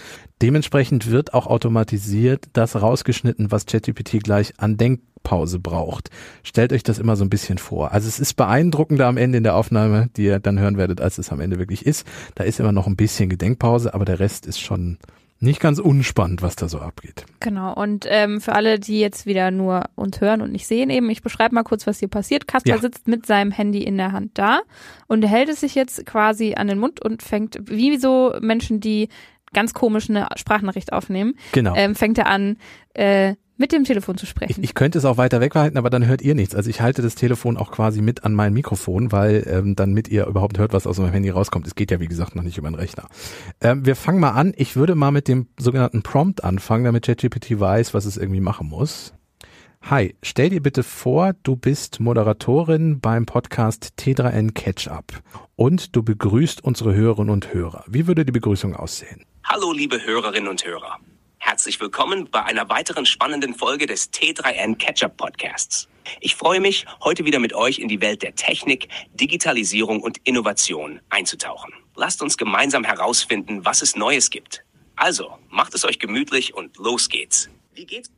Dementsprechend wird auch automatisiert das rausgeschnitten, was ChatGPT gleich an Denkpause braucht. Stellt euch das immer so ein bisschen vor. Also es ist beeindruckender am Ende in der Aufnahme, die ihr dann hören werdet, als es am Ende wirklich ist. Da ist immer noch ein bisschen Gedenkpause, aber der Rest ist schon nicht ganz unspannend, was da so abgeht. Genau. Und ähm, für alle, die jetzt wieder nur uns hören und nicht sehen, eben, ich beschreibe mal kurz, was hier passiert. Kasper ja. sitzt mit seinem Handy in der Hand da und er hält es sich jetzt quasi an den Mund und fängt, wie so Menschen, die ganz komisch eine Sprachnachricht aufnehmen, genau. ähm, fängt er an, äh, mit dem Telefon zu sprechen. Ich, ich könnte es auch weiter weghalten, aber dann hört ihr nichts. Also ich halte das Telefon auch quasi mit an mein Mikrofon, weil ähm, dann mit ihr überhaupt hört, was aus meinem Handy rauskommt. Es geht ja, wie gesagt, noch nicht über den Rechner. Ähm, wir fangen mal an. Ich würde mal mit dem sogenannten Prompt anfangen, damit ChatGPT weiß, was es irgendwie machen muss. Hi, stell dir bitte vor, du bist Moderatorin beim Podcast T3N Catch Up und du begrüßt unsere Hörerinnen und Hörer. Wie würde die Begrüßung aussehen? Hallo, liebe Hörerinnen und Hörer. Herzlich willkommen bei einer weiteren spannenden Folge des T3N Catch-up Podcasts. Ich freue mich, heute wieder mit euch in die Welt der Technik, Digitalisierung und Innovation einzutauchen. Lasst uns gemeinsam herausfinden, was es Neues gibt. Also, macht es euch gemütlich und los geht's. Wie geht's?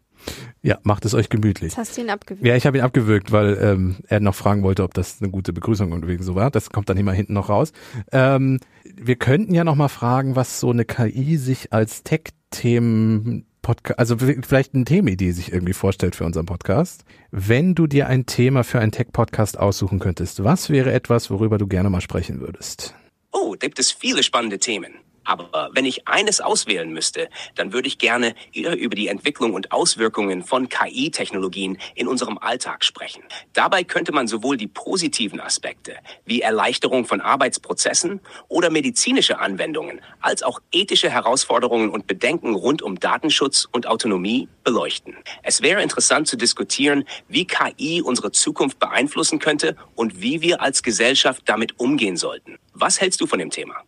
Ja, macht es euch gemütlich. Jetzt hast du ihn abgewürgt. Ja, ich habe ihn abgewürgt, weil ähm, er noch fragen wollte, ob das eine gute Begrüßung und wegen so war. Das kommt dann immer hinten noch raus. Ähm, wir könnten ja noch mal fragen, was so eine KI sich als Tech-Themen Podcast, also vielleicht eine Themenidee sich irgendwie vorstellt für unseren Podcast. Wenn du dir ein Thema für einen Tech-Podcast aussuchen könntest, was wäre etwas, worüber du gerne mal sprechen würdest? Oh, da gibt es viele spannende Themen. Aber wenn ich eines auswählen müsste, dann würde ich gerne über die Entwicklung und Auswirkungen von KI-Technologien in unserem Alltag sprechen. Dabei könnte man sowohl die positiven Aspekte wie Erleichterung von Arbeitsprozessen oder medizinische Anwendungen als auch ethische Herausforderungen und Bedenken rund um Datenschutz und Autonomie beleuchten. Es wäre interessant zu diskutieren, wie KI unsere Zukunft beeinflussen könnte und wie wir als Gesellschaft damit umgehen sollten. Was hältst du von dem Thema?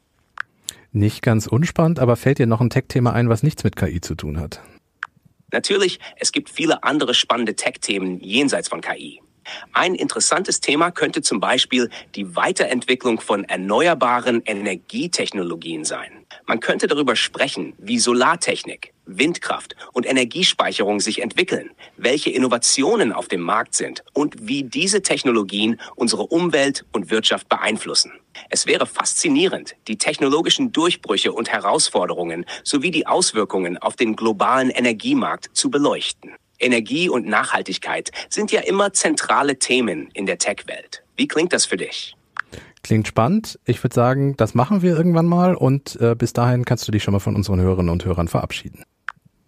Nicht ganz unspannend, aber fällt dir noch ein Tech-Thema ein, was nichts mit KI zu tun hat? Natürlich, es gibt viele andere spannende Tech-Themen jenseits von KI. Ein interessantes Thema könnte zum Beispiel die Weiterentwicklung von erneuerbaren Energietechnologien sein. Man könnte darüber sprechen, wie Solartechnik, Windkraft und Energiespeicherung sich entwickeln, welche Innovationen auf dem Markt sind und wie diese Technologien unsere Umwelt und Wirtschaft beeinflussen. Es wäre faszinierend, die technologischen Durchbrüche und Herausforderungen sowie die Auswirkungen auf den globalen Energiemarkt zu beleuchten. Energie und Nachhaltigkeit sind ja immer zentrale Themen in der Tech-Welt. Wie klingt das für dich? Klingt spannend. Ich würde sagen, das machen wir irgendwann mal und äh, bis dahin kannst du dich schon mal von unseren Hörerinnen und Hörern verabschieden.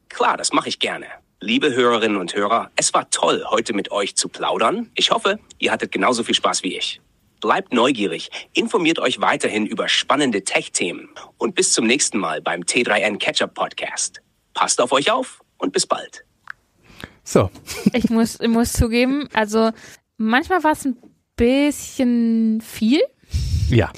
Klar, das mache ich gerne. Liebe Hörerinnen und Hörer, es war toll, heute mit euch zu plaudern. Ich hoffe, ihr hattet genauso viel Spaß wie ich. Bleibt neugierig, informiert euch weiterhin über spannende Tech-Themen und bis zum nächsten Mal beim T3N Catch-up Podcast. Passt auf euch auf und bis bald. So. Ich muss, ich muss zugeben, also manchmal war es ein bisschen viel. Ja.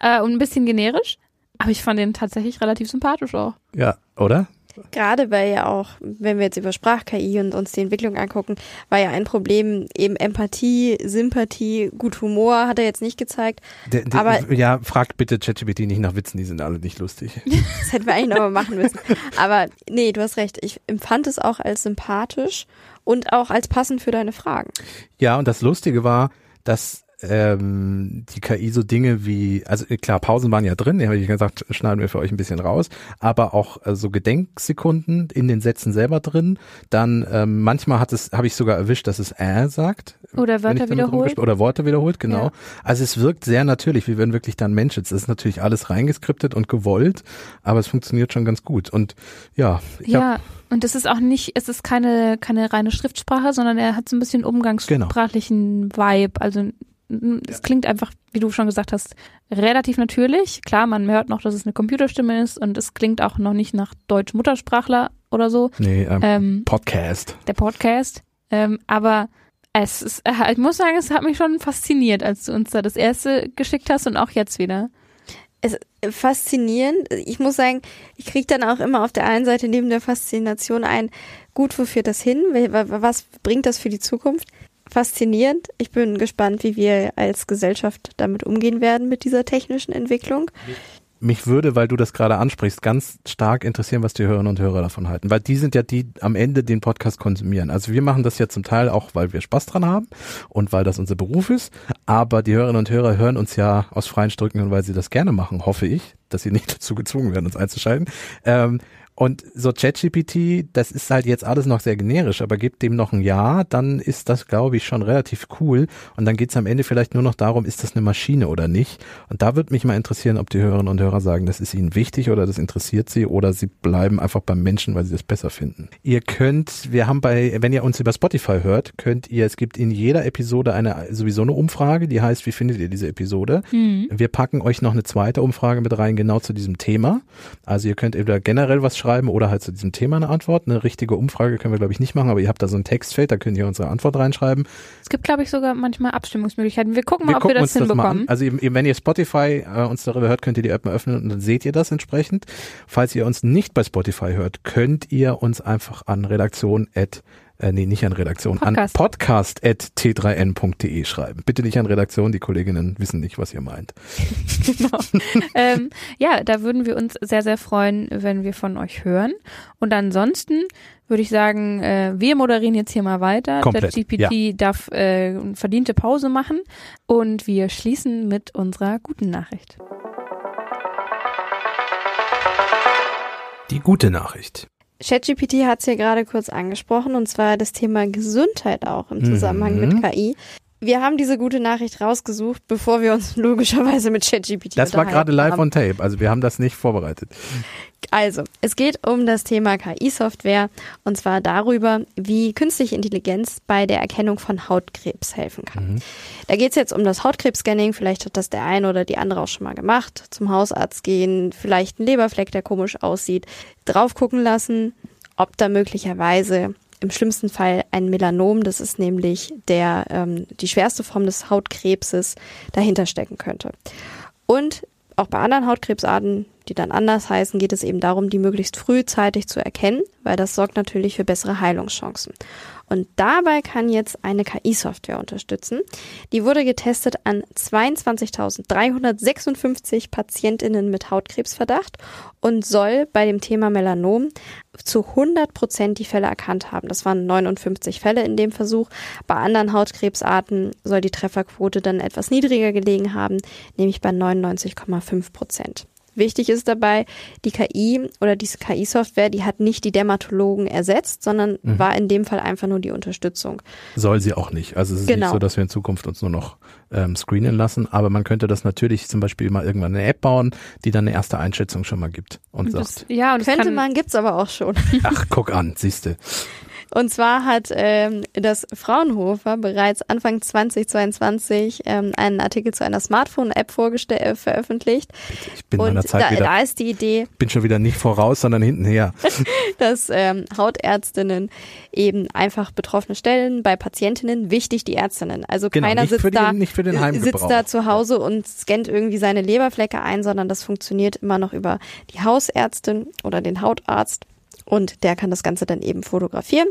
Äh, und ein bisschen generisch. Aber ich fand den tatsächlich relativ sympathisch auch. Ja, oder? Gerade weil ja auch, wenn wir jetzt über Sprach-KI und uns die Entwicklung angucken, war ja ein Problem eben Empathie, Sympathie, gut Humor hat er jetzt nicht gezeigt. Der, der, aber ja, fragt bitte ChatGPT nicht nach Witzen, die sind alle nicht lustig. das hätten wir eigentlich nochmal machen müssen. Aber nee, du hast recht. Ich empfand es auch als sympathisch und auch als passend für deine Fragen. Ja, und das Lustige war, dass ähm, die KI so Dinge wie, also klar, Pausen waren ja drin, die habe ich gesagt, schneiden wir für euch ein bisschen raus, aber auch äh, so Gedenksekunden in den Sätzen selber drin. Dann ähm, manchmal hat es, habe ich sogar erwischt, dass es äh sagt. Oder Wörter wiederholt. Oder Worte wiederholt, genau. Ja. Also es wirkt sehr natürlich, wie wenn wirklich dann Mensch ist. Es ist natürlich alles reingeskriptet und gewollt, aber es funktioniert schon ganz gut. Und ja, ich ja. Hab, und es ist auch nicht, es ist keine, keine reine Schriftsprache, sondern er hat so ein bisschen umgangssprachlichen genau. Vibe. Also es klingt einfach, wie du schon gesagt hast, relativ natürlich. Klar, man hört noch, dass es eine Computerstimme ist und es klingt auch noch nicht nach Deutsch-Muttersprachler oder so. Nee, ähm, ähm, Podcast. Der Podcast. Ähm, aber es ist, äh, ich muss sagen, es hat mich schon fasziniert, als du uns da das erste geschickt hast und auch jetzt wieder. Es ist faszinierend. Ich muss sagen, ich kriege dann auch immer auf der einen Seite neben der Faszination ein, gut, wo führt das hin? Was bringt das für die Zukunft? Faszinierend. Ich bin gespannt, wie wir als Gesellschaft damit umgehen werden mit dieser technischen Entwicklung. Mich würde, weil du das gerade ansprichst, ganz stark interessieren, was die Hörerinnen und Hörer davon halten, weil die sind ja die am Ende den Podcast konsumieren. Also wir machen das ja zum Teil auch, weil wir Spaß dran haben und weil das unser Beruf ist, aber die Hörerinnen und Hörer hören uns ja aus freien Stücken und weil sie das gerne machen, hoffe ich, dass sie nicht dazu gezwungen werden, uns einzuschalten. Ähm, und so ChatGPT, das ist halt jetzt alles noch sehr generisch, aber gibt dem noch ein Ja, dann ist das, glaube ich, schon relativ cool. Und dann geht's am Ende vielleicht nur noch darum, ist das eine Maschine oder nicht. Und da würde mich mal interessieren, ob die Hörerinnen und Hörer sagen, das ist ihnen wichtig oder das interessiert sie oder sie bleiben einfach beim Menschen, weil sie das besser finden. Ihr könnt, wir haben bei, wenn ihr uns über Spotify hört, könnt ihr, es gibt in jeder Episode eine sowieso eine Umfrage, die heißt, wie findet ihr diese Episode? Mhm. Wir packen euch noch eine zweite Umfrage mit rein, genau zu diesem Thema. Also ihr könnt entweder generell was schreiben oder halt zu diesem Thema eine Antwort. Eine richtige Umfrage können wir, glaube ich, nicht machen, aber ihr habt da so ein Textfeld, da könnt ihr unsere Antwort reinschreiben. Es gibt, glaube ich, sogar manchmal Abstimmungsmöglichkeiten. Wir gucken mal, wir ob wir das hinbekommen. Das also eben, wenn ihr Spotify äh, uns darüber hört, könnt ihr die App mal öffnen und dann seht ihr das entsprechend. Falls ihr uns nicht bei Spotify hört, könnt ihr uns einfach an redaktion@ äh, nee, nicht an Redaktion, Podcast. an podcast.t3n.de schreiben. Bitte nicht an Redaktion, die Kolleginnen wissen nicht, was ihr meint. genau. ähm, ja, da würden wir uns sehr, sehr freuen, wenn wir von euch hören. Und ansonsten würde ich sagen, äh, wir moderieren jetzt hier mal weiter. Komplett, Der GPT ja. darf äh, verdiente Pause machen und wir schließen mit unserer guten Nachricht. Die gute Nachricht. ChatGPT hat es ja gerade kurz angesprochen und zwar das Thema Gesundheit auch im Zusammenhang mhm. mit KI. Wir haben diese gute Nachricht rausgesucht, bevor wir uns logischerweise mit ChatGPT Das war gerade live haben. on tape, also wir haben das nicht vorbereitet. Also, es geht um das Thema KI-Software und zwar darüber, wie künstliche Intelligenz bei der Erkennung von Hautkrebs helfen kann. Mhm. Da geht es jetzt um das Hautkrebs-Scanning, vielleicht hat das der eine oder die andere auch schon mal gemacht, zum Hausarzt gehen, vielleicht ein Leberfleck, der komisch aussieht, drauf gucken lassen, ob da möglicherweise im schlimmsten Fall ein Melanom, das ist nämlich der, ähm, die schwerste Form des Hautkrebses, dahinter stecken könnte. Und auch bei anderen Hautkrebsarten, die dann anders heißen, geht es eben darum, die möglichst frühzeitig zu erkennen, weil das sorgt natürlich für bessere Heilungschancen. Und dabei kann jetzt eine KI-Software unterstützen. Die wurde getestet an 22.356 Patientinnen mit Hautkrebsverdacht und soll bei dem Thema Melanom zu 100 Prozent die Fälle erkannt haben. Das waren 59 Fälle in dem Versuch. Bei anderen Hautkrebsarten soll die Trefferquote dann etwas niedriger gelegen haben, nämlich bei 99,5 Prozent. Wichtig ist dabei, die KI oder diese KI-Software, die hat nicht die Dermatologen ersetzt, sondern mhm. war in dem Fall einfach nur die Unterstützung. Soll sie auch nicht. Also es ist genau. nicht so, dass wir in Zukunft uns nur noch ähm, screenen lassen, aber man könnte das natürlich zum Beispiel mal irgendwann eine App bauen, die dann eine erste Einschätzung schon mal gibt und, und das, sagt. Ja, und könnte man, gibt's aber auch schon. Ach, guck an, siehste. Und zwar hat ähm, das Fraunhofer bereits Anfang 2022 ähm, einen Artikel zu einer Smartphone-App vorgestellt, äh, veröffentlicht. Ich bin und meiner Zeit da, wieder, da ist die Idee. Bin schon wieder nicht voraus, sondern hintenher. dass ähm, Hautärztinnen eben einfach betroffene Stellen bei Patientinnen, wichtig die Ärztinnen. Also genau, keiner sitzt, den, da, sitzt da zu Hause und scannt irgendwie seine Leberflecke ein, sondern das funktioniert immer noch über die Hausärztin oder den Hautarzt und der kann das Ganze dann eben fotografieren.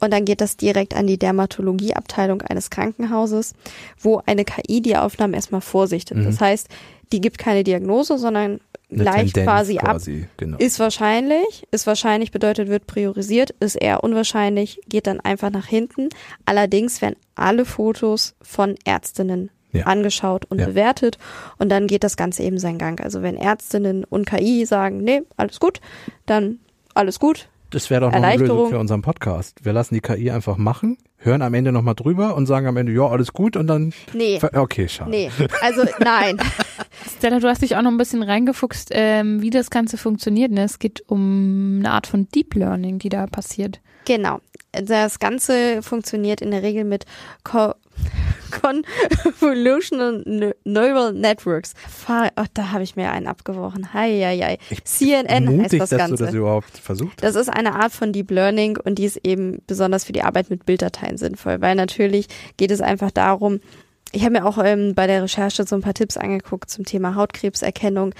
Und dann geht das direkt an die Dermatologieabteilung eines Krankenhauses, wo eine KI die Aufnahmen erstmal vorsichtet. Mhm. Das heißt, die gibt keine Diagnose, sondern gleich quasi, quasi ab. Genau. Ist wahrscheinlich, ist wahrscheinlich bedeutet, wird priorisiert, ist eher unwahrscheinlich, geht dann einfach nach hinten. Allerdings werden alle Fotos von Ärztinnen ja. angeschaut und ja. bewertet und dann geht das Ganze eben seinen Gang. Also wenn Ärztinnen und KI sagen, nee, alles gut, dann alles gut. Das wäre doch noch eine Lösung für unseren Podcast. Wir lassen die KI einfach machen, hören am Ende nochmal drüber und sagen am Ende, ja, alles gut und dann. Nee. Okay, schade. Nee, also nein. Stella, du hast dich auch noch ein bisschen reingefuchst, ähm, wie das Ganze funktioniert. Ne? Es geht um eine Art von Deep Learning, die da passiert. Genau. Das Ganze funktioniert in der Regel mit Co Convolutional Neural Networks. Oh, da habe ich mir einen abgeworfen. Hei, hei, hei. CNN mutig, heißt das Ganze. dass du das überhaupt versucht Das ist eine Art von Deep Learning und die ist eben besonders für die Arbeit mit Bilddateien sinnvoll, weil natürlich geht es einfach darum, ich habe mir auch ähm, bei der Recherche so ein paar Tipps angeguckt zum Thema Hautkrebserkennung.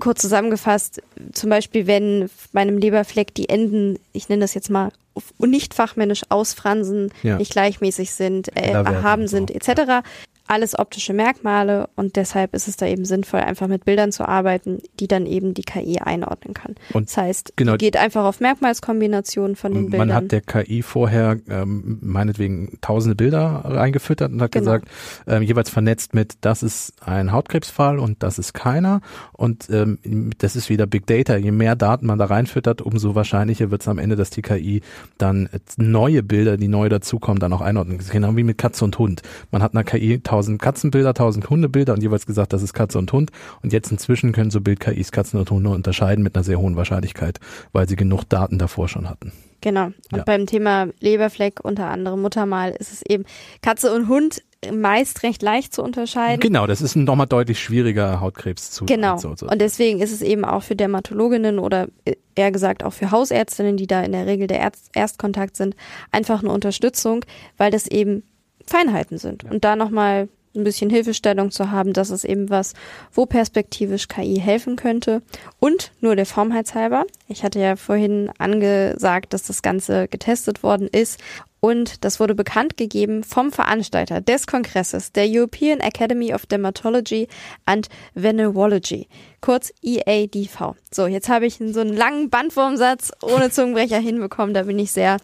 Kurz zusammengefasst, zum Beispiel, wenn meinem Leberfleck die Enden, ich nenne das jetzt mal nicht fachmännisch ausfransen, ja. nicht gleichmäßig sind, äh, erhaben sind, etc alles optische Merkmale und deshalb ist es da eben sinnvoll, einfach mit Bildern zu arbeiten, die dann eben die KI einordnen kann. Und das heißt, genau, geht einfach auf Merkmalskombinationen von den Bildern. Man hat der KI vorher ähm, meinetwegen tausende Bilder reingefüttert und hat genau. gesagt, ähm, jeweils vernetzt mit, das ist ein Hautkrebsfall und das ist keiner und ähm, das ist wieder Big Data. Je mehr Daten man da reinfüttert, umso wahrscheinlicher wird es am Ende, dass die KI dann neue Bilder, die neu dazukommen, dann auch einordnen. Genau wie mit Katze und Hund. Man hat einer KI tausend Katzenbilder, tausend Hundebilder und jeweils gesagt, das ist Katze und Hund. Und jetzt inzwischen können so Bild-KIs Katzen und Hunde unterscheiden mit einer sehr hohen Wahrscheinlichkeit, weil sie genug Daten davor schon hatten. Genau. Und ja. beim Thema Leberfleck, unter anderem Muttermal, ist es eben Katze und Hund meist recht leicht zu unterscheiden. Genau, das ist ein nochmal deutlich schwieriger Hautkrebs zu. Genau. So, so. Und deswegen ist es eben auch für Dermatologinnen oder eher gesagt auch für Hausärztinnen, die da in der Regel der Erst Erstkontakt sind, einfach eine Unterstützung, weil das eben Feinheiten sind. Ja. Und da nochmal ein bisschen Hilfestellung zu haben, das ist eben was, wo perspektivisch KI helfen könnte. Und nur der Formheitshalber. Ich hatte ja vorhin angesagt, dass das Ganze getestet worden ist. Und das wurde bekannt gegeben vom Veranstalter des Kongresses, der European Academy of Dermatology and Venerology, kurz EADV. So, jetzt habe ich so einen langen Bandwurmsatz ohne Zungenbrecher hinbekommen. Da bin ich sehr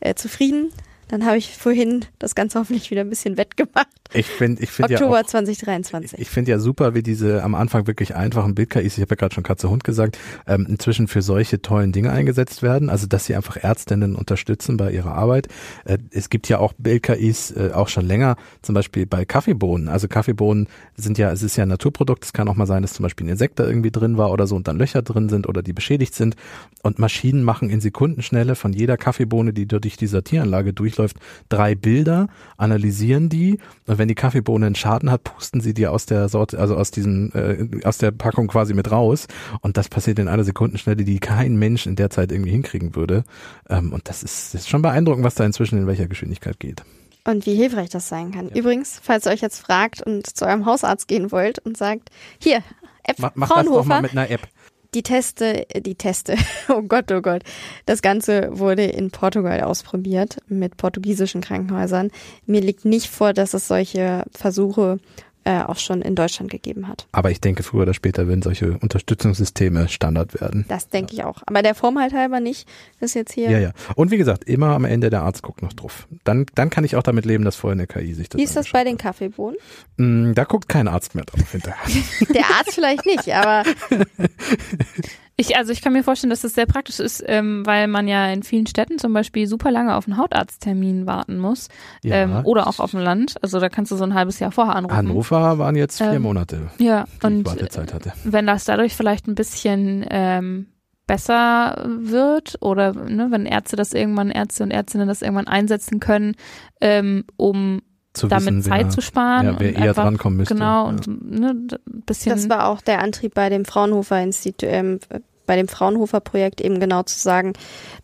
äh, zufrieden. Dann habe ich vorhin das Ganze hoffentlich wieder ein bisschen wettgemacht. Ich finde, ich finde Oktober ja auch, 2023. Ich, ich finde ja super, wie diese am Anfang wirklich einfachen Bild-KIs, ich habe ja gerade schon Katze Hund gesagt, ähm, inzwischen für solche tollen Dinge eingesetzt werden. Also dass sie einfach Ärztinnen unterstützen bei ihrer Arbeit. Äh, es gibt ja auch Bild-KIs äh, auch schon länger, zum Beispiel bei Kaffeebohnen. Also Kaffeebohnen sind ja, es ist ja ein Naturprodukt. Es kann auch mal sein, dass zum Beispiel ein Insekt da irgendwie drin war oder so und dann Löcher drin sind oder die beschädigt sind. Und Maschinen machen in Sekundenschnelle von jeder Kaffeebohne, die durch die Sortieranlage durchläuft, drei Bilder, analysieren die und wenn die Kaffeebohne einen Schaden hat, pusten sie die aus der Sorte, also aus diesem, äh, aus der Packung quasi mit raus. Und das passiert in einer Sekundenschnelle, die kein Mensch in der Zeit irgendwie hinkriegen würde. Ähm, und das ist, das ist schon beeindruckend, was da inzwischen in welcher Geschwindigkeit geht. Und wie hilfreich das sein kann. Ja. Übrigens, falls ihr euch jetzt fragt und zu eurem Hausarzt gehen wollt und sagt, hier, App mach, mach. Das doch mal mit einer App. Die Teste, die Teste, oh Gott, oh Gott. Das Ganze wurde in Portugal ausprobiert mit portugiesischen Krankenhäusern. Mir liegt nicht vor, dass es solche Versuche äh, auch schon in Deutschland gegeben hat. Aber ich denke, früher oder später werden solche Unterstützungssysteme Standard werden. Das denke ja. ich auch. Aber der Form halt halber nicht, das jetzt hier. Ja, ja. Und wie gesagt, immer am Ende der Arzt guckt noch drauf. Dann, dann kann ich auch damit leben, dass vorher eine KI sich das Wie ist das bei den Kaffeebohnen? Mm, da guckt kein Arzt mehr drauf hinterher. der Arzt vielleicht nicht, aber Ich, also ich kann mir vorstellen, dass das sehr praktisch ist, ähm, weil man ja in vielen Städten zum Beispiel super lange auf einen Hautarzttermin warten muss. Ja. Ähm, oder auch auf dem Land. Also da kannst du so ein halbes Jahr vorher anrufen. Hannover waren jetzt vier ähm, Monate, ja, die und Wartezeit hatte. Wenn das dadurch vielleicht ein bisschen ähm, besser wird oder ne, wenn Ärzte das irgendwann, Ärzte und Ärztinnen das irgendwann einsetzen können, ähm, um zu damit wissen, Zeit wer, zu sparen. Ja, wer eher einfach, drankommen müsste. Genau, und ja. ne, bisschen. Das war auch der Antrieb bei dem Fraunhofer Institut, ähm, bei dem Fraunhofer-Projekt eben genau zu sagen,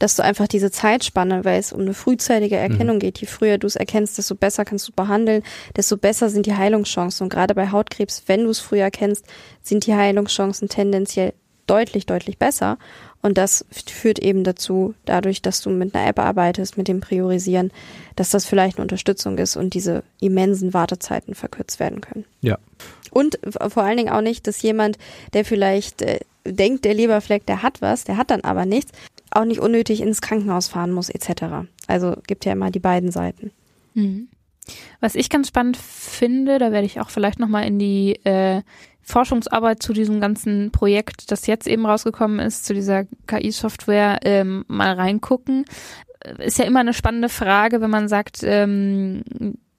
dass du einfach diese Zeitspanne, weil es um eine frühzeitige Erkennung mhm. geht, je früher du es erkennst, desto besser kannst du behandeln, desto besser sind die Heilungschancen. Und gerade bei Hautkrebs, wenn du es früher erkennst, sind die Heilungschancen tendenziell deutlich, deutlich besser. Und das führt eben dazu, dadurch, dass du mit einer App arbeitest, mit dem Priorisieren, dass das vielleicht eine Unterstützung ist und diese immensen Wartezeiten verkürzt werden können. Ja. Und vor allen Dingen auch nicht, dass jemand, der vielleicht äh, denkt, der Leberfleck, der hat was, der hat dann aber nichts, auch nicht unnötig ins Krankenhaus fahren muss etc. Also gibt ja immer die beiden Seiten. Mhm. Was ich ganz spannend finde, da werde ich auch vielleicht nochmal in die äh, Forschungsarbeit zu diesem ganzen Projekt, das jetzt eben rausgekommen ist, zu dieser KI-Software ähm, mal reingucken. Ist ja immer eine spannende Frage, wenn man sagt, ähm,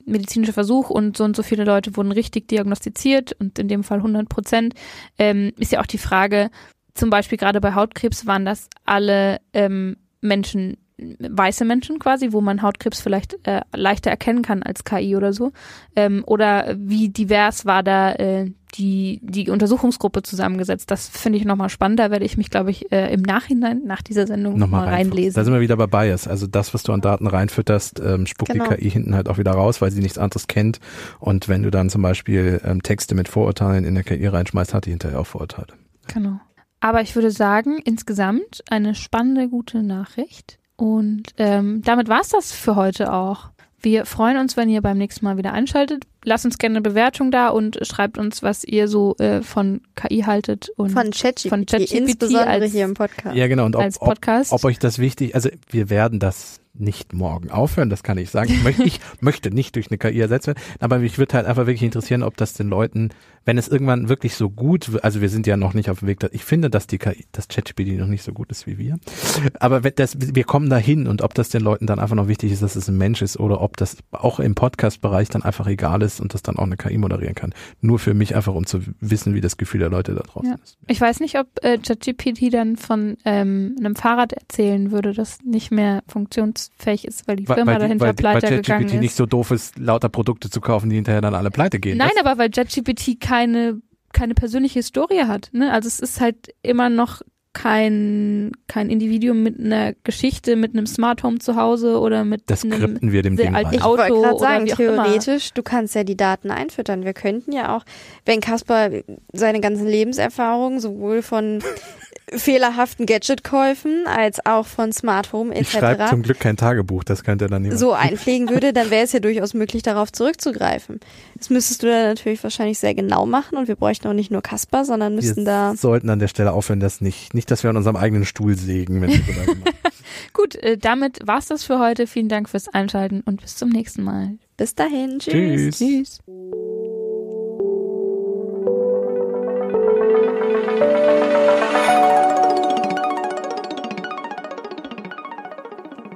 medizinischer Versuch und so und so viele Leute wurden richtig diagnostiziert und in dem Fall 100 Prozent, ähm, ist ja auch die Frage, zum Beispiel gerade bei Hautkrebs waren das alle ähm, Menschen, weiße Menschen quasi, wo man Hautkrebs vielleicht äh, leichter erkennen kann als KI oder so. Ähm, oder wie divers war da äh, die, die Untersuchungsgruppe zusammengesetzt. Das finde ich nochmal spannend. Da werde ich mich, glaube ich, äh, im Nachhinein nach dieser Sendung nochmal mal reinlesen. Da sind wir wieder bei Bias. Also das, was du an Daten reinfütterst, ähm, spuckt genau. die KI hinten halt auch wieder raus, weil sie nichts anderes kennt. Und wenn du dann zum Beispiel ähm, Texte mit Vorurteilen in der KI reinschmeißt, hat die hinterher auch Vorurteile. Genau. Aber ich würde sagen, insgesamt eine spannende, gute Nachricht. Und ähm, damit war's das für heute auch. Wir freuen uns, wenn ihr beim nächsten Mal wieder einschaltet. Lasst uns gerne eine Bewertung da und schreibt uns, was ihr so äh, von KI haltet und von ChatGPT, von ChatGPT insbesondere als, hier im Podcast. Ja, genau. Und ob, ob, ob euch das wichtig, also wir werden das nicht morgen aufhören, das kann ich sagen. Ich möchte, ich möchte nicht durch eine KI ersetzt werden, aber mich würde halt einfach wirklich interessieren, ob das den Leuten, wenn es irgendwann wirklich so gut, also wir sind ja noch nicht auf dem Weg, ich finde, dass die KI, das ChatGPT noch nicht so gut ist wie wir, aber das, wir kommen dahin und ob das den Leuten dann einfach noch wichtig ist, dass es ein Mensch ist oder ob das auch im Podcast-Bereich dann einfach egal ist und das dann auch eine KI moderieren kann. Nur für mich einfach, um zu wissen, wie das Gefühl der Leute da draußen ja. ist. Ich weiß nicht, ob äh, ChatGPT dann von ähm, einem Fahrrad erzählen würde, das nicht mehr funktions fähig ist, weil die Firma weil, dahinter weil, pleite weil gegangen ist. Weil nicht so doof ist, lauter Produkte zu kaufen, die hinterher dann alle pleite gehen. Nein, das? aber weil ChatGPT keine keine persönliche Historie hat. Ne? Also es ist halt immer noch kein, kein Individuum mit einer Geschichte, mit einem Smart Home zu Hause oder mit das einem wir dem sehr Ding alten ich Auto. Ich wollte gerade sagen, theoretisch, du kannst ja die Daten einfüttern. Wir könnten ja auch, wenn Kasper seine ganzen Lebenserfahrungen sowohl von fehlerhaften Gadgetkäufen als auch von Smart Home etc. Ich schreibe zum Glück kein Tagebuch, das könnte dann jemand. So einpflegen würde, dann wäre es ja durchaus möglich, darauf zurückzugreifen. Das müsstest du dann natürlich wahrscheinlich sehr genau machen und wir bräuchten auch nicht nur Kasper, sondern müssten wir da. sollten an der Stelle aufhören, das nicht. Nicht, dass wir an unserem eigenen Stuhl sägen, wenn. Gut, äh, damit war's das für heute. Vielen Dank fürs Einschalten und bis zum nächsten Mal. Bis dahin. Tschüss. Tschüss. tschüss.